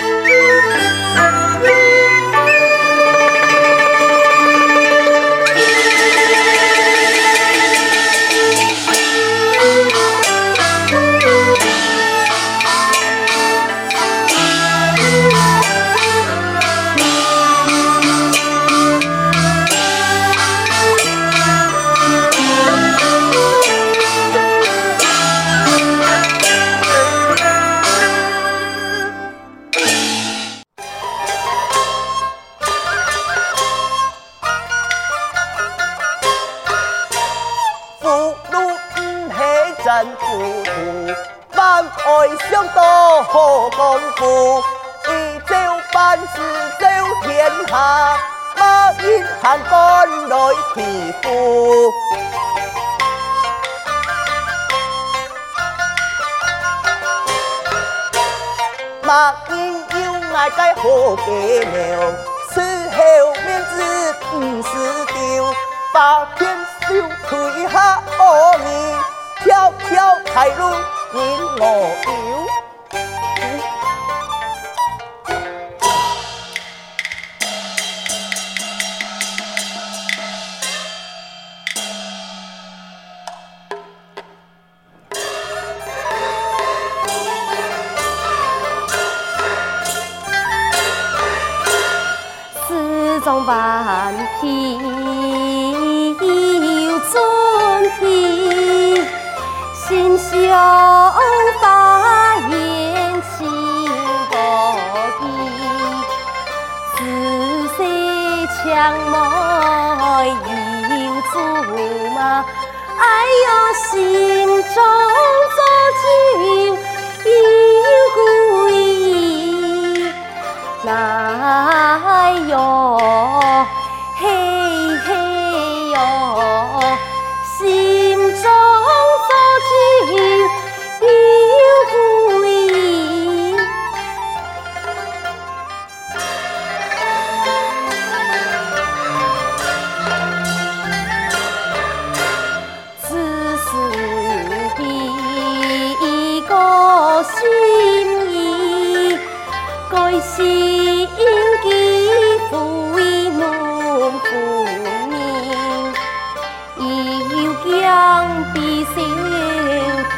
Música 马英有爱该好家庙，此后面子不是丢，把天收退下恶名，条条开路引我游。万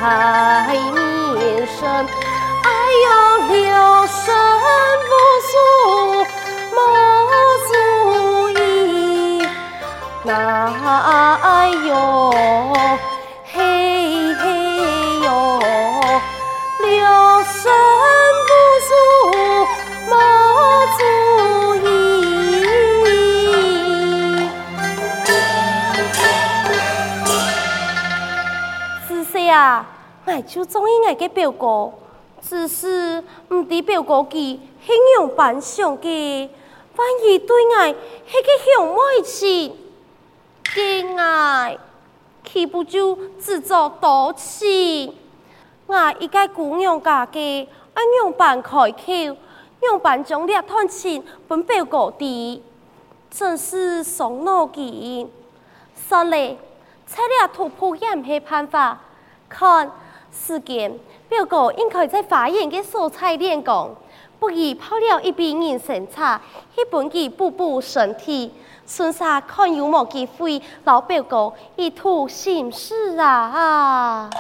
哎，面生。爱就中意爱个表哥，只是唔知表哥佢形容扮相嘅，反而对爱系个向外情，嘅爱岂不就自作多情？我一个姑娘家嘅，按样办开口，样办将两段情分表哥的，真是伤脑筋。算了，拆了突破也唔系办法，看。时间表哥应该在花园嘅蔬菜练功，不宜泡了一杯人参茶，去帮佢补补身体。孙三看有冇机会，老表哥一吐心事啊！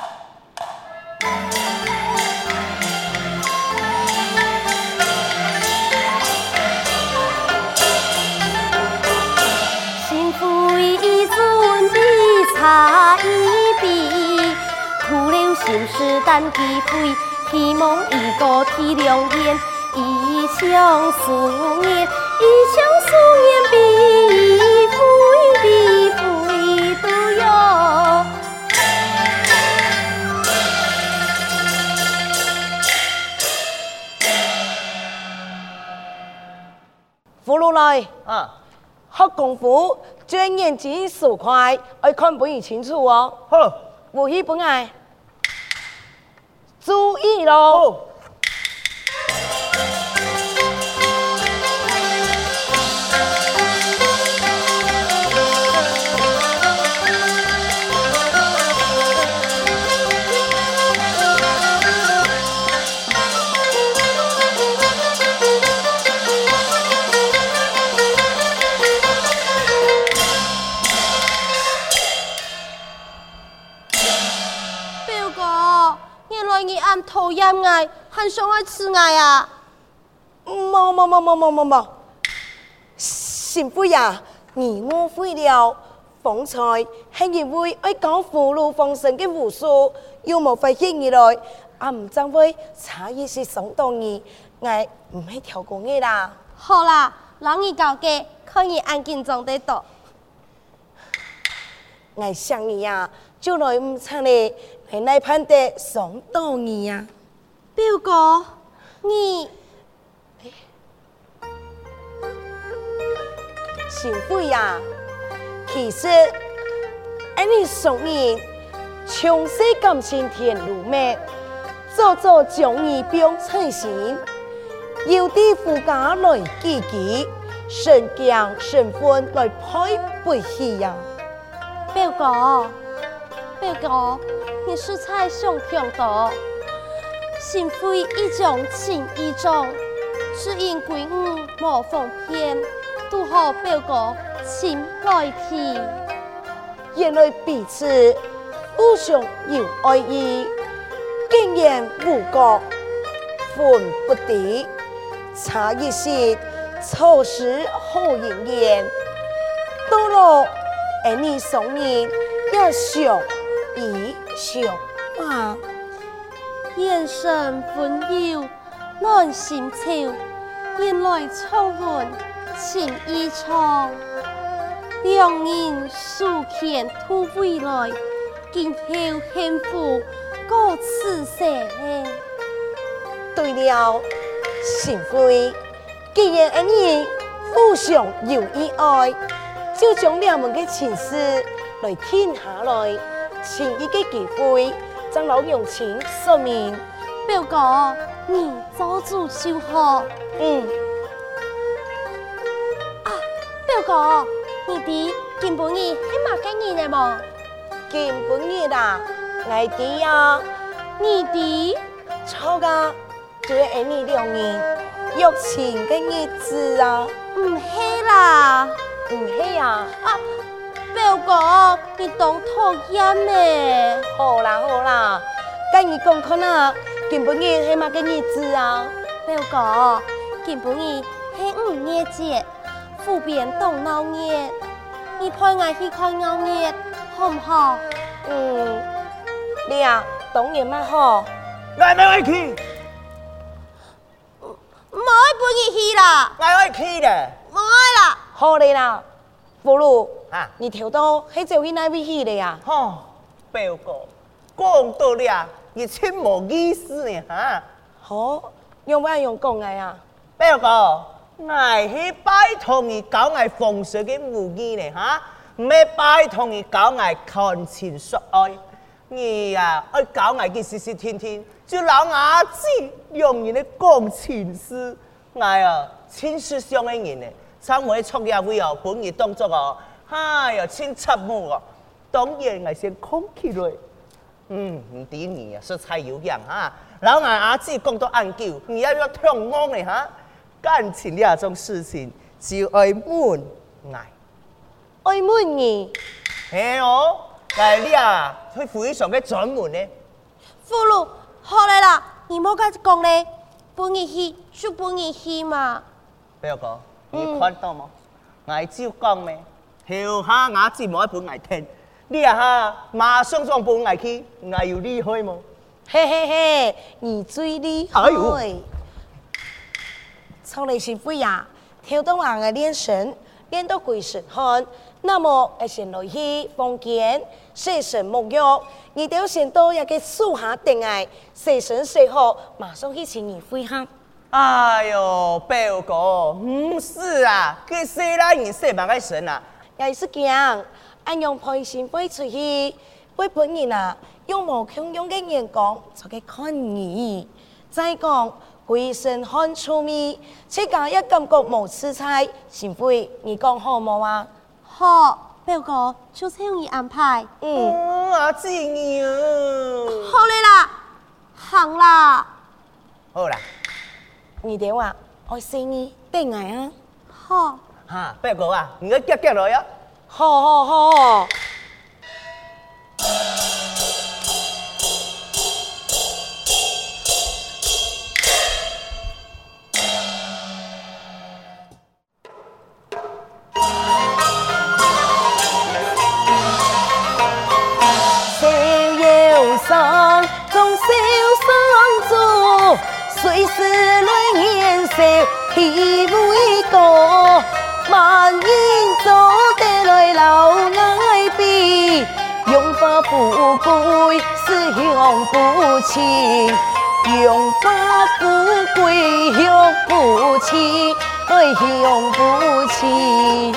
心事等机会，希望一个体谅人，一腔思念，一腔夙愿必会必会都有。葫芦来啊，学功夫，转眼睛手快，爱看不一清楚哦。好，武艺不爱。注意喽！冇冇冇冇冇冇冇，贤妃呀，你误会了。方才系因为爱讲福禄丰盛嘅胡说，又冇发现你来，阿唔正会差异是相当儿，我唔系跳过你啦。好啦，让你搞嘅，可以安静装得到。我想你呀，就来唔差咧，系那判得相当儿呀，表哥，你。贤妃呀，其实俺你送你从细感情甜如蜜，早早将你变成心，有的夫家来记记，神将神魂来配不起呀。表哥，表哥，你是才想听到，贤妃一种情一种，只因归吾莫奉骗。都好表哥，请来提。原来彼此互相有爱意，经验无隔，分不敌，差一些，错失好姻缘。到了爱你双人也相依相伴，眼神温柔，暖心潮，引来重温。情意长，两人数天吐未来，今后幸福过此生。对了，贤妃，既然二人互相有意爱，就将两门的情事来听下来，请一个机会，将老用情说明。表哥，你早做主就好。嗯。哥，你弟今晡日系嘛给你的么？今晡日啦，我弟呀，你弟错噶，就系俺你两年，有钱的日子啊。唔系啦，唔系啊。啊，表哥，你当讨厌咩？好啦好啦，跟你讲看啊，今晡日系嘛个日子啊？表哥，今晡日系五月节。湖边动闹热，你陪我去看闹热，好唔好？嗯，你啊，当然蛮好。我唔爱去，唔爱陪你去啦。我爱去的，唔爱啦。好嘞啦，不如啊，你跳到喺就去那边去的呀？吼，表哥，讲到了，你真冇意思呢，哈。好，用唔用讲嘅呀？表哥。我去拜托你教我风水嘅武艺呢，哈！唔系拜托你教我谈情说爱，你呀，爱教我嘅事事天天，就老伢子用人哋讲情事，我呀，情事上嘅人呢，怎会出嘢会哦，本意动作哦，哎呀，千插木哦，当然我先空起来，嗯，唔抵你啊，说才有样哈，老伢子讲到暗叫，你要要听我呢，哈！感情呢种事情，就爱瞒爱，爱瞒你，嘿哦，但系你啊，去非常嘅专门呢。福禄，好嘞啦，你莫咁讲咧，半夜去就半夜去嘛。表哥，你看到吗？爱照讲咩？后下我只冇一本爱听，你啊哈，马上装本爱去，爱有厉害冇？嘿嘿嘿，你最厉害。哎呦从来是不呀，跳动人的练神，练到鬼神汉。那么，要先来去房间，洗身沐浴。你都要先到一个树下等下，洗身洗好，马上去请你会合。哎呦，表哥，唔是啊，佢洗啦，你洗嘛个神啊？也是讲，俺用陪新妇出去，飞本人啊，用无穷用的眼光，就去看你，再讲。鬼神看出面，这家一感觉无吃菜，贤妃，你讲好冇啊？好，表哥就这样安排。嗯，阿姊你啊，好嘞啦，行啦，好啦，你电话我先你等下啊。好，哈，表哥啊，你个夹夹来啊。好好好。体为高，万人做得来老爱比，荣华富贵是享不起，荣华富贵享不起，爱享不起。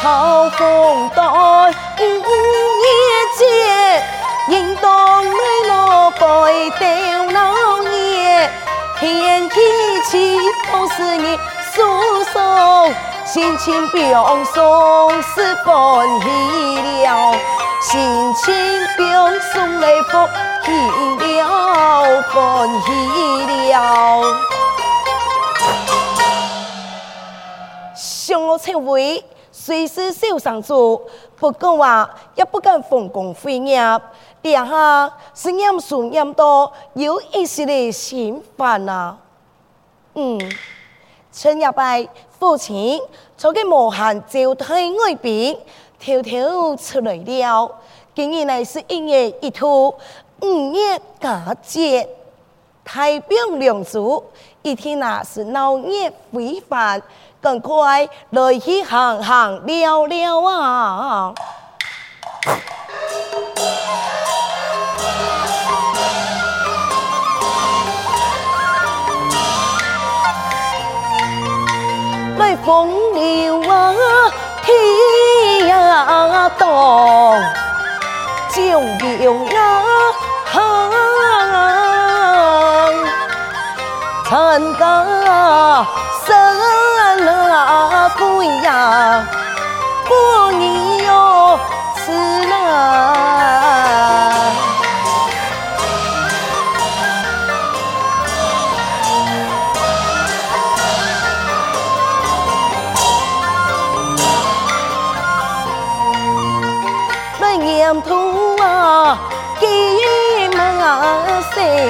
好风大，落拜吊老爷，天气晴都是你诉说，心情表送是欢喜了，心情表送来福气了，欢喜了，上我称为。虽是小商主，不过话也不敢奉公废业。殿下是念书念多，有一时的心烦啊。嗯，春日拜父亲做个无限招待外宾，偷偷出来了。今日呢是一月一兔，五月佳节，太平良主，一天那是闹热非凡。赶快来去行行聊聊啊！风流啊，天涯荡，江流啊，参加生。那不一样，不你哟，是那。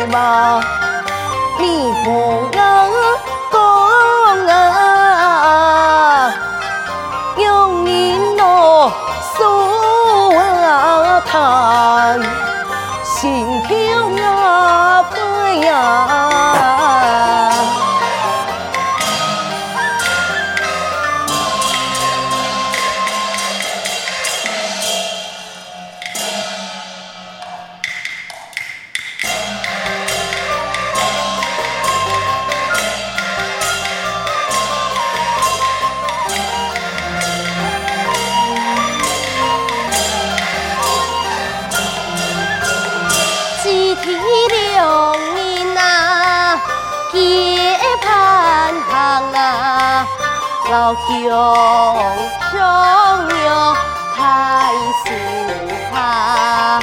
谁嘛？蜜老兄兄友太斯哈，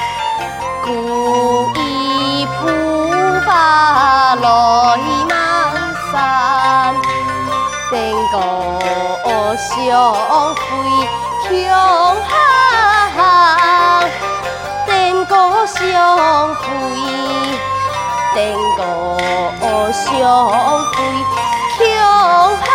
故意铺把来满山，登高相会强行，登高相会，登高相会强行。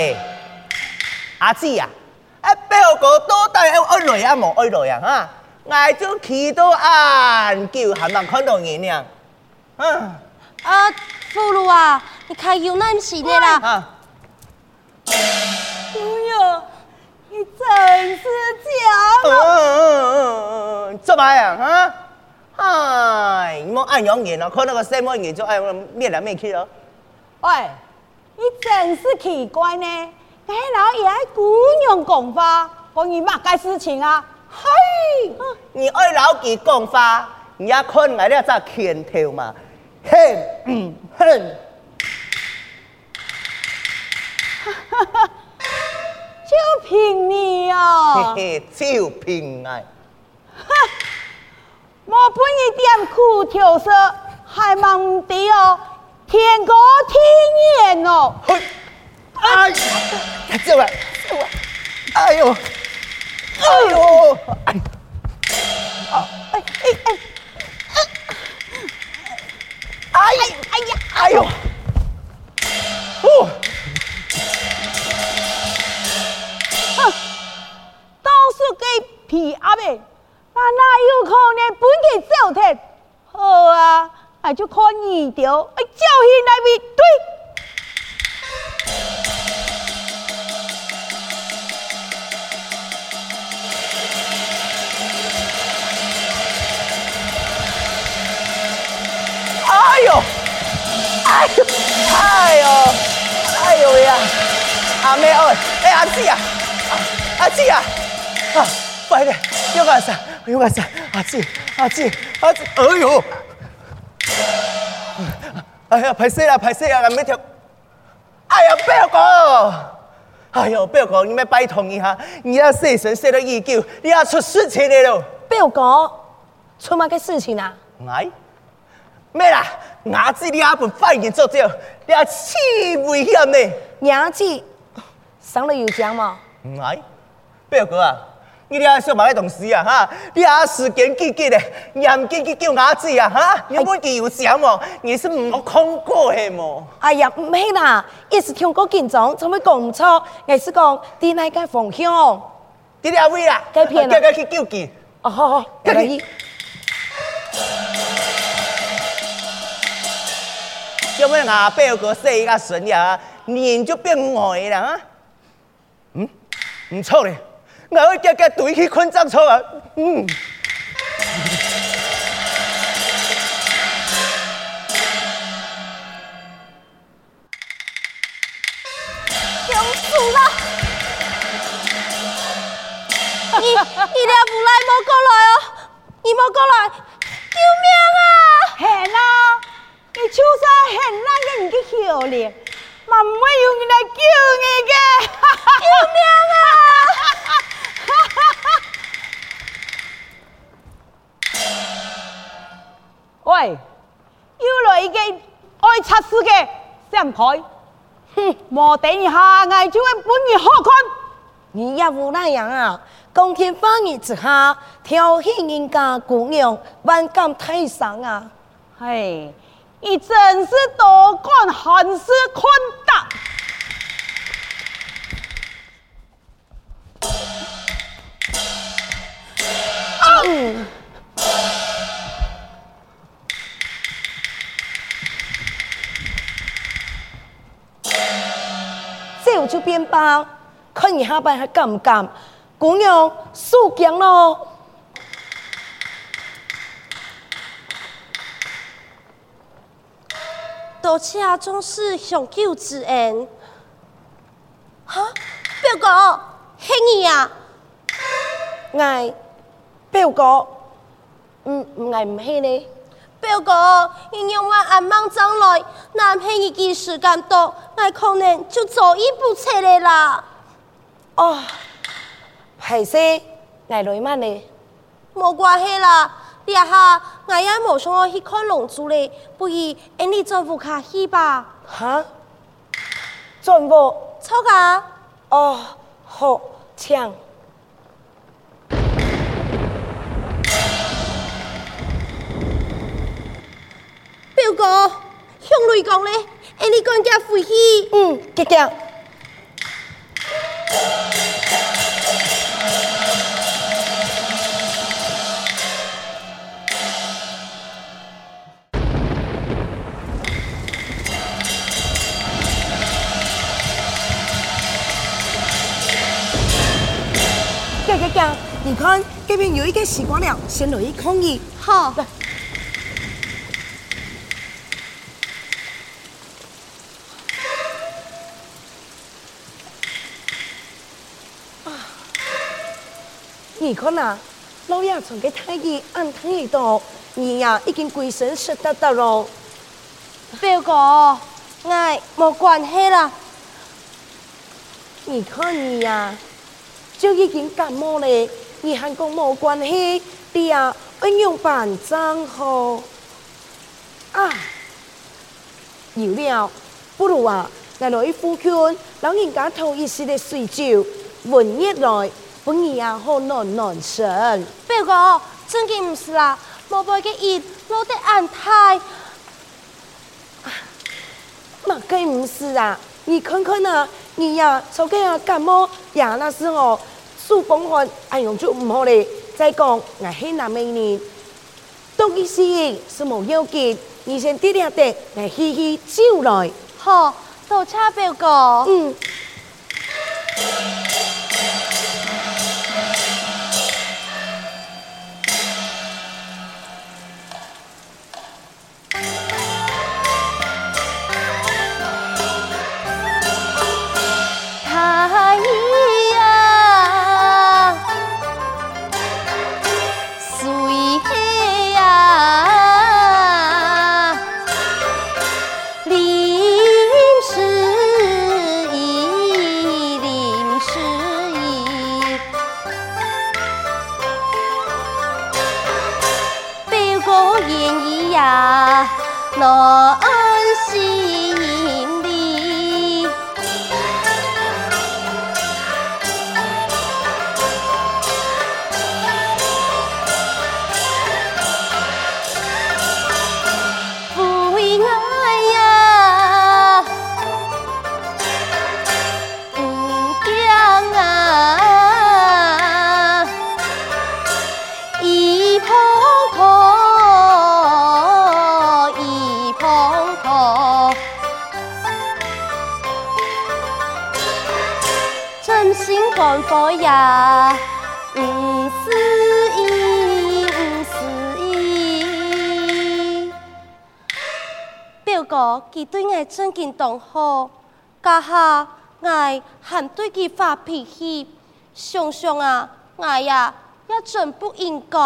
哎，阿姊呀，哎表哥多大爱爱来啊无爱来啊哈，爱就去到安叫还能看到人呀，嗯。啊，父老啊，你开有难事的啦。啊，姑爷，你真是假的。嗯嗯嗯嗯，做咩啊？哈，哎，你莫按样言咯，看那个什么人就按咩来咩去咯。喂，你真是奇怪呢！俺老爷爱姑娘讲话，关于嘛个事情啊？嘿，你爱老几讲话，你也看我了只拳头嘛，哼，嗯，哼，哈哈，就凭你哦，嘿嘿，就凭爱，哈，莫半一点苦调色，还忙得哦。天哥天眼哦！哎呀，救我！救我！哎呦！哎呦！哎！啊！哎哎哎！哎！哎呀！哎呦！哦！哼！都是给皮阿妹，那哪有可能不给走的？好啊！哎，就看你条，哎，叫起来咪对。哎呦，哎呦，哎呦，哎呦呀！阿妹哦，哎阿姊啊，阿姊啊，啊，快点，有个啥？有个啥？阿姊，阿姊，阿姊，哎呦！哎呀，歹势啦，歹势啦，俺要跳。哎呀，表哥，哎呦，表哥，你们拜托一下，你要洗身洗了已久，你要出事情了咯。表哥，出乜个事情啊？哎，咩啦？伢子你阿不发现做掉，你阿气危险呢？伢子上了油浆吗？哎，表哥啊。你俩小马来同事啊，哈！你俩时间几几的，严紧去叫伢子啊，哈！你不记有讲哦，你是冇看过的么？哎呀，唔系啦，一时听过紧张，怎么讲唔错？我是讲啲那个方向，啲两位啦，该骗啦，该去救急。哦，好好，可以。叫咩啊？表哥说一个神呀，脸就变歪了啊！嗯，唔错嘞。我会夹夹对起昆藏错啊！嗯。救死啦！你你俩不来莫过来哦！你莫过来！救命啊！系啦，你出生系那个人嘅可怜，嘛唔会有人来救喂，又来一个爱测试嘅上台，哼，莫等一下，我就会本你好看。你也无那样啊！光天化日之下，挑衅人家姑娘，万感太伤啊！嘿，你真是多管闲事，宽大。嗯。就变吧，看你下班还敢不敢？姑娘输惊咯。多谢总是相救之恩。哈，表哥，是你呀？哎，表哥，嗯，爱唔系呢？表哥，你让我阿妈将来，男朋友嘅时间多，我可能就走一步出来啦。哦，还是，爱来嘛呢？冇关系啦，你下我也冇想要去看龙珠嘞，不如你转副卡去吧。哈？转副？错噶？哦，好，请。向雷讲咧，哎，你赶紧回去。嗯，姐姐。姐姐姐，你看这边有一个习惯了，先来一抗议。好。你看呐，老爷从个太医按躺一度，你呀已经鬼神湿哒哒咯。表哥，哎冇关系啦。你看你呀，就已经感冒了，你还讲冇关系？你呀，应用板账号啊。有了，不如啊，来来附近，老人家头一时的水酒，温热来，不然啊好暖暖身。表哥，真嘅唔是啦，冇背嘅热，攞得安泰。嘛，该唔是啊，你看看啊，你呀，从个啊感冒呀那时候，数风寒，哎呦就唔好嘞。再讲，我是南美人，东医西医是冇要紧。你先滴点滴来嘻嘻酒来，好，多谢表哥。嗯。当好，家下我还对佢发脾气，想想啊，我呀也真不应该。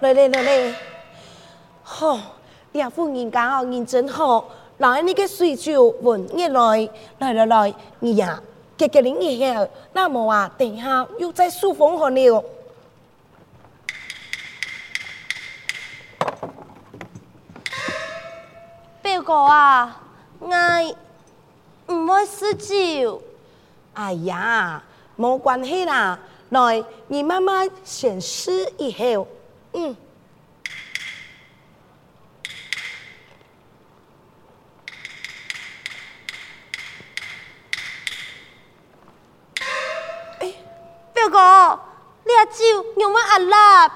来来来来，好，两副人家哦，认真好，来你个水酒温热来，来来来，你呀。给给您一下，那么啊，等一下又在数风寒了。表哥啊，我唔会喝酒。哎呀，冇关系啦，来，你慢慢先试一下，嗯。哥，你阿酒用乜阿辣？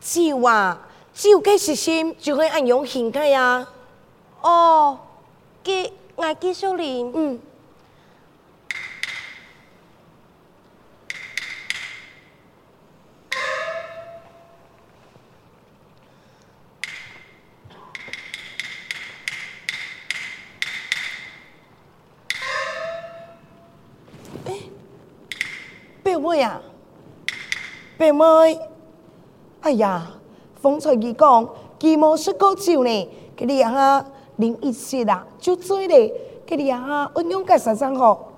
酒啊，酒嘅时心就会按用心态呀。哦，给我继续啉。嗯。表妹呀，表妹，哎呀，方才佢讲，佢冇识过酒呢，佢哋啊，零一时啦，就做咧，给你啊，运用个十三号？